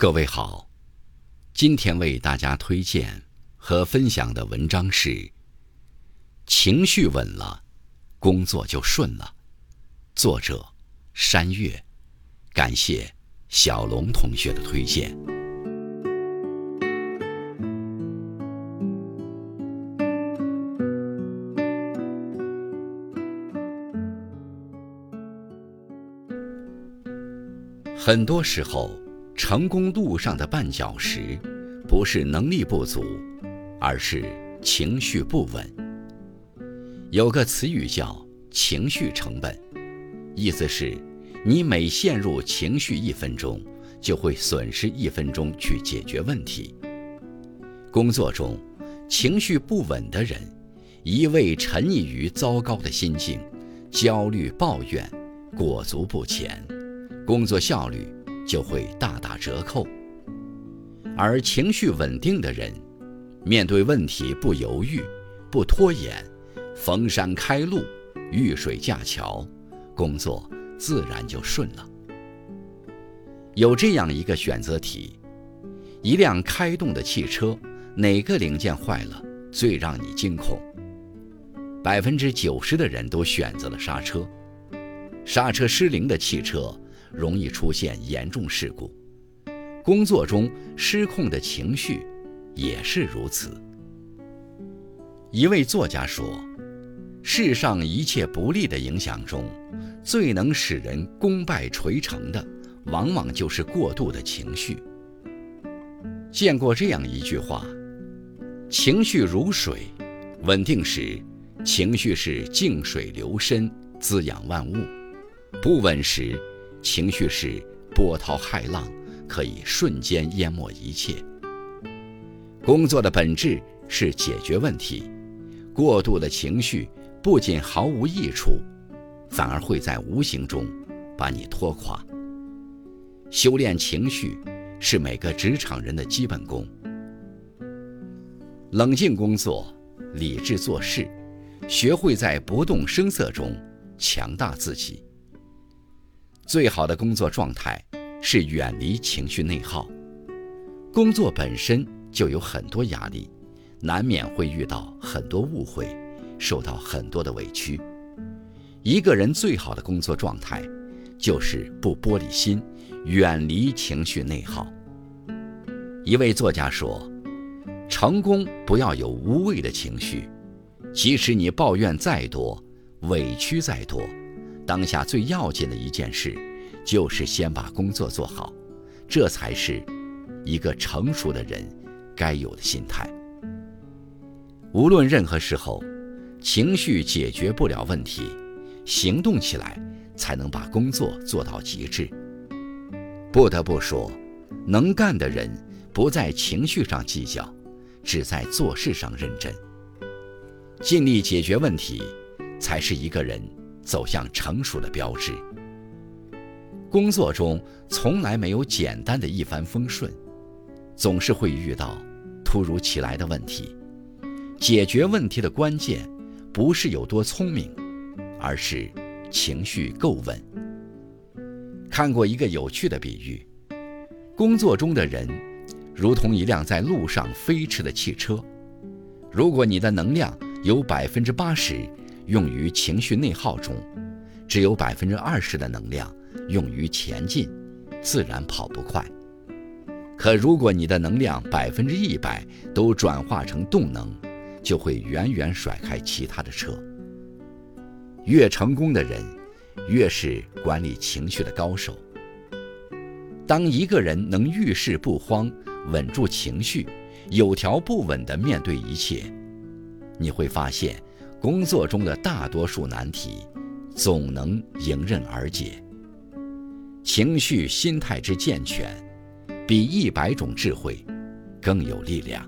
各位好，今天为大家推荐和分享的文章是：情绪稳了，工作就顺了。作者：山月，感谢小龙同学的推荐。很多时候，成功路上的绊脚石，不是能力不足，而是情绪不稳。有个词语叫“情绪成本”，意思是，你每陷入情绪一分钟，就会损失一分钟去解决问题。工作中，情绪不稳的人，一味沉溺于糟糕的心境，焦虑抱怨，裹足不前。工作效率就会大打折扣，而情绪稳定的人，面对问题不犹豫、不拖延，逢山开路、遇水架桥，工作自然就顺了。有这样一个选择题：一辆开动的汽车，哪个零件坏了最让你惊恐？百分之九十的人都选择了刹车，刹车失灵的汽车。容易出现严重事故，工作中失控的情绪也是如此。一位作家说：“世上一切不利的影响中，最能使人功败垂成的，往往就是过度的情绪。”见过这样一句话：“情绪如水，稳定时，情绪是静水流深，滋养万物；不稳时，”情绪是波涛骇浪，可以瞬间淹没一切。工作的本质是解决问题，过度的情绪不仅毫无益处，反而会在无形中把你拖垮。修炼情绪是每个职场人的基本功。冷静工作，理智做事，学会在不动声色中强大自己。最好的工作状态是远离情绪内耗。工作本身就有很多压力，难免会遇到很多误会，受到很多的委屈。一个人最好的工作状态，就是不玻璃心，远离情绪内耗。一位作家说：“成功不要有无谓的情绪，即使你抱怨再多，委屈再多。”当下最要紧的一件事，就是先把工作做好，这才是一个成熟的人该有的心态。无论任何时候，情绪解决不了问题，行动起来才能把工作做到极致。不得不说，能干的人不在情绪上计较，只在做事上认真，尽力解决问题，才是一个人。走向成熟的标志。工作中从来没有简单的一帆风顺，总是会遇到突如其来的问题。解决问题的关键，不是有多聪明，而是情绪够稳。看过一个有趣的比喻：工作中的人，如同一辆在路上飞驰的汽车。如果你的能量有百分之八十。用于情绪内耗中，只有百分之二十的能量用于前进，自然跑不快。可如果你的能量百分之一百都转化成动能，就会远远甩开其他的车。越成功的人，越是管理情绪的高手。当一个人能遇事不慌，稳住情绪，有条不紊地面对一切，你会发现。工作中的大多数难题，总能迎刃而解。情绪、心态之健全，比一百种智慧更有力量。